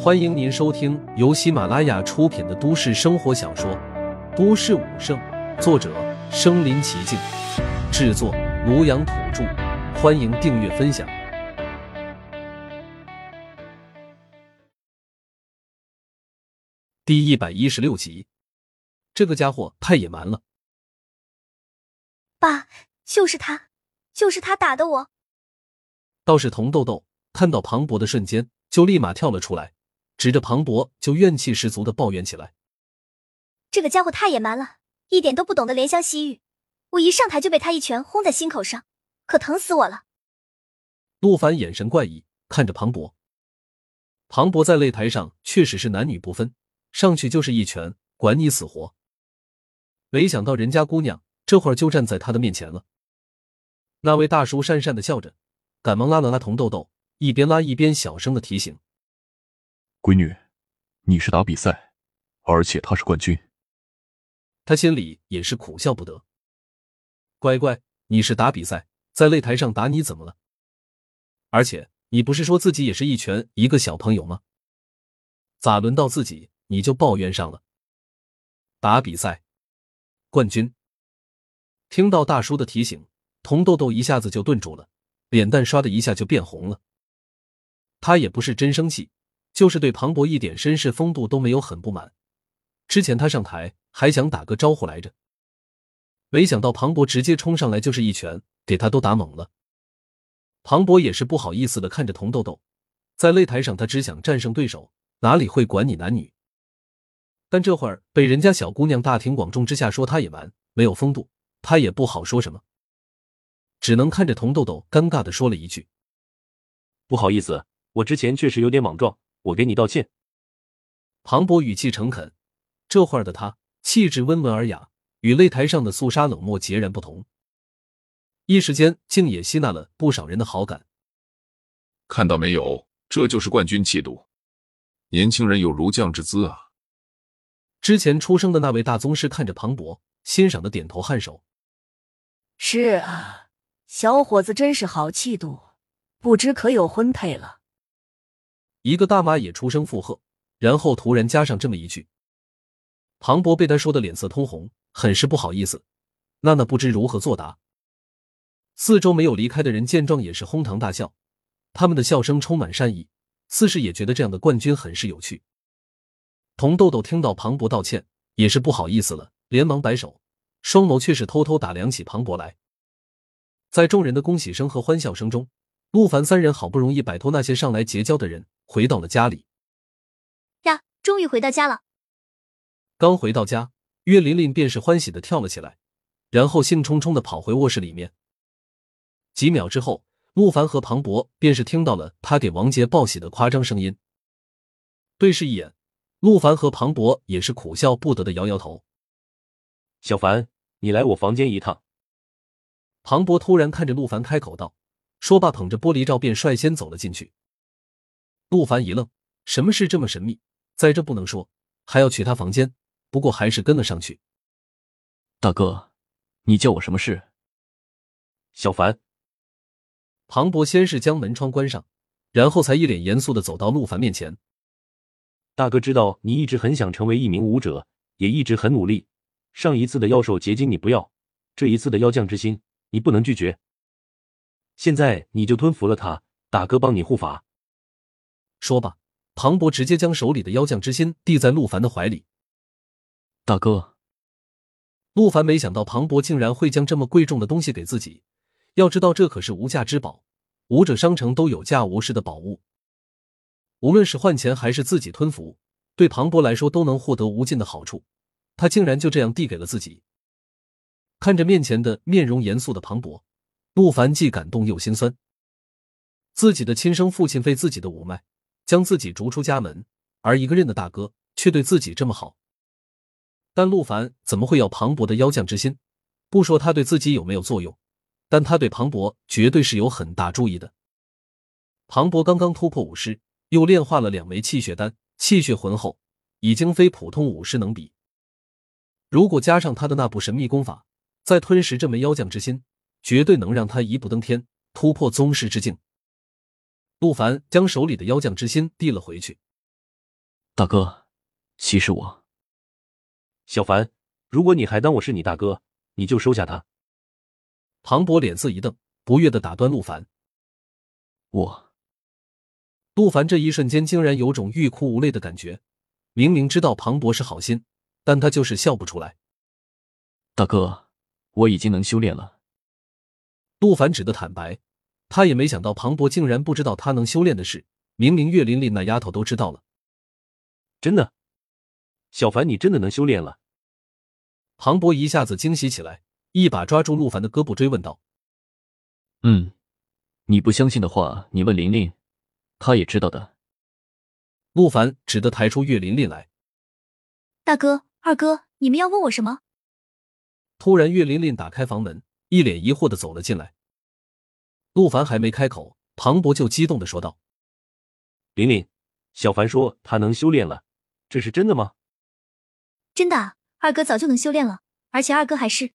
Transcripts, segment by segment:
欢迎您收听由喜马拉雅出品的都市生活小说《都市武圣》，作者：身临其境，制作：庐阳土著。欢迎订阅分享。第一百一十六集，这个家伙太野蛮了。爸，就是他，就是他打的我。倒是童豆豆看到庞博的瞬间，就立马跳了出来。指着庞博就怨气十足的抱怨起来：“这个家伙太野蛮了，一点都不懂得怜香惜玉。我一上台就被他一拳轰在心口上，可疼死我了。”陆凡眼神怪异看着庞博。庞博在擂台上确实是男女不分，上去就是一拳，管你死活。没想到人家姑娘这会儿就站在他的面前了。那位大叔讪讪的笑着，赶忙拉了拉童豆豆，一边拉一边小声的提醒。闺女，你是打比赛，而且他是冠军。他心里也是苦笑不得。乖乖，你是打比赛，在擂台上打你怎么了？而且你不是说自己也是一拳一个小朋友吗？咋轮到自己你就抱怨上了？打比赛，冠军。听到大叔的提醒，童豆豆一下子就顿住了，脸蛋唰的一下就变红了。他也不是真生气。就是对庞博一点绅士风度都没有，很不满。之前他上台还想打个招呼来着，没想到庞博直接冲上来就是一拳，给他都打懵了。庞博也是不好意思的看着童豆豆，在擂台上他只想战胜对手，哪里会管你男女？但这会儿被人家小姑娘大庭广众之下说他野蛮没有风度，他也不好说什么，只能看着童豆豆尴尬的说了一句：“不好意思，我之前确实有点莽撞。”我给你道歉。庞博语气诚恳，这会儿的他气质温文尔雅，与擂台上的肃杀冷漠截然不同。一时间，竟也吸纳了不少人的好感。看到没有，这就是冠军气度，年轻人有儒将之姿啊！之前出生的那位大宗师看着庞博，欣赏的点头颔首。是啊，小伙子真是好气度，不知可有婚配了。一个大妈也出声附和，然后突然加上这么一句：“庞博被他说的脸色通红，很是不好意思。”娜娜不知如何作答。四周没有离开的人见状也是哄堂大笑，他们的笑声充满善意，似是也觉得这样的冠军很是有趣。童豆豆听到庞博道歉，也是不好意思了，连忙摆手，双眸却是偷偷打量起庞博来。在众人的恭喜声和欢笑声中，陆凡三人好不容易摆脱那些上来结交的人。回到了家里，呀，终于回到家了。刚回到家，岳琳琳便是欢喜的跳了起来，然后兴冲冲的跑回卧室里面。几秒之后，陆凡和庞博便是听到了他给王杰报喜的夸张声音。对视一眼，陆凡和庞博也是苦笑不得的摇摇头。小凡，你来我房间一趟。庞博突然看着陆凡开口道，说罢，捧着玻璃罩便率先走了进去。陆凡一愣，什么事这么神秘？在这不能说，还要去他房间，不过还是跟了上去。大哥，你叫我什么事？小凡。庞博先是将门窗关上，然后才一脸严肃的走到陆凡面前。大哥知道你一直很想成为一名武者，也一直很努力。上一次的妖兽结晶你不要，这一次的妖将之心你不能拒绝。现在你就吞服了他，大哥帮你护法。说罢，庞博直接将手里的妖将之心递在陆凡的怀里。大哥，陆凡没想到庞博竟然会将这么贵重的东西给自己。要知道，这可是无价之宝，武者商城都有价无市的宝物。无论是换钱还是自己吞服，对庞博来说都能获得无尽的好处。他竟然就这样递给了自己。看着面前的面容严肃的庞博，陆凡既感动又心酸。自己的亲生父亲为自己的五脉。将自己逐出家门，而一个认的大哥却对自己这么好。但陆凡怎么会要庞博的妖将之心？不说他对自己有没有作用，但他对庞博绝对是有很大注意的。庞博刚刚突破武师，又炼化了两枚气血丹，气血浑厚，已经非普通武师能比。如果加上他的那部神秘功法，再吞食这枚妖将之心，绝对能让他一步登天，突破宗师之境。陆凡将手里的妖将之心递了回去，大哥，其实我……小凡，如果你还当我是你大哥，你就收下他。庞博脸色一瞪，不悦的打断陆凡。我……陆凡这一瞬间竟然有种欲哭无泪的感觉，明明知道庞博是好心，但他就是笑不出来。大哥，我已经能修炼了。陆凡只得坦白，他也没想到庞博竟然不知道他能修炼的事，明明岳琳琳那丫头都知道了。真的，小凡，你真的能修炼了？庞博一下子惊喜起来，一把抓住陆凡的胳膊，追问道：“嗯，你不相信的话，你问琳琳。”她也知道的。陆凡只得抬出岳琳琳来。大哥、二哥，你们要问我什么？突然，岳琳琳打开房门，一脸疑惑的走了进来。陆凡还没开口，庞博就激动的说道：“琳琳，小凡说他能修炼了，这是真的吗？”“真的啊，二哥早就能修炼了，而且二哥还是……”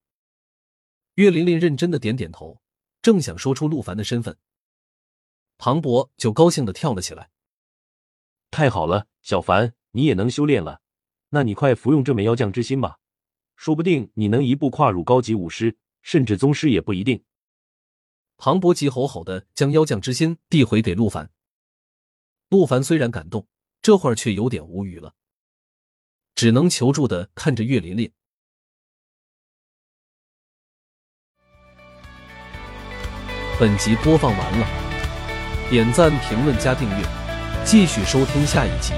岳琳琳认真的点点头，正想说出陆凡的身份。庞博就高兴的跳了起来。太好了，小凡，你也能修炼了，那你快服用这枚妖将之心吧，说不定你能一步跨入高级武师，甚至宗师也不一定。庞博急吼吼的将妖将之心递回给陆凡。陆凡虽然感动，这会儿却有点无语了，只能求助的看着岳琳琳。本集播放完了。点赞、评论、加订阅，继续收听下一集。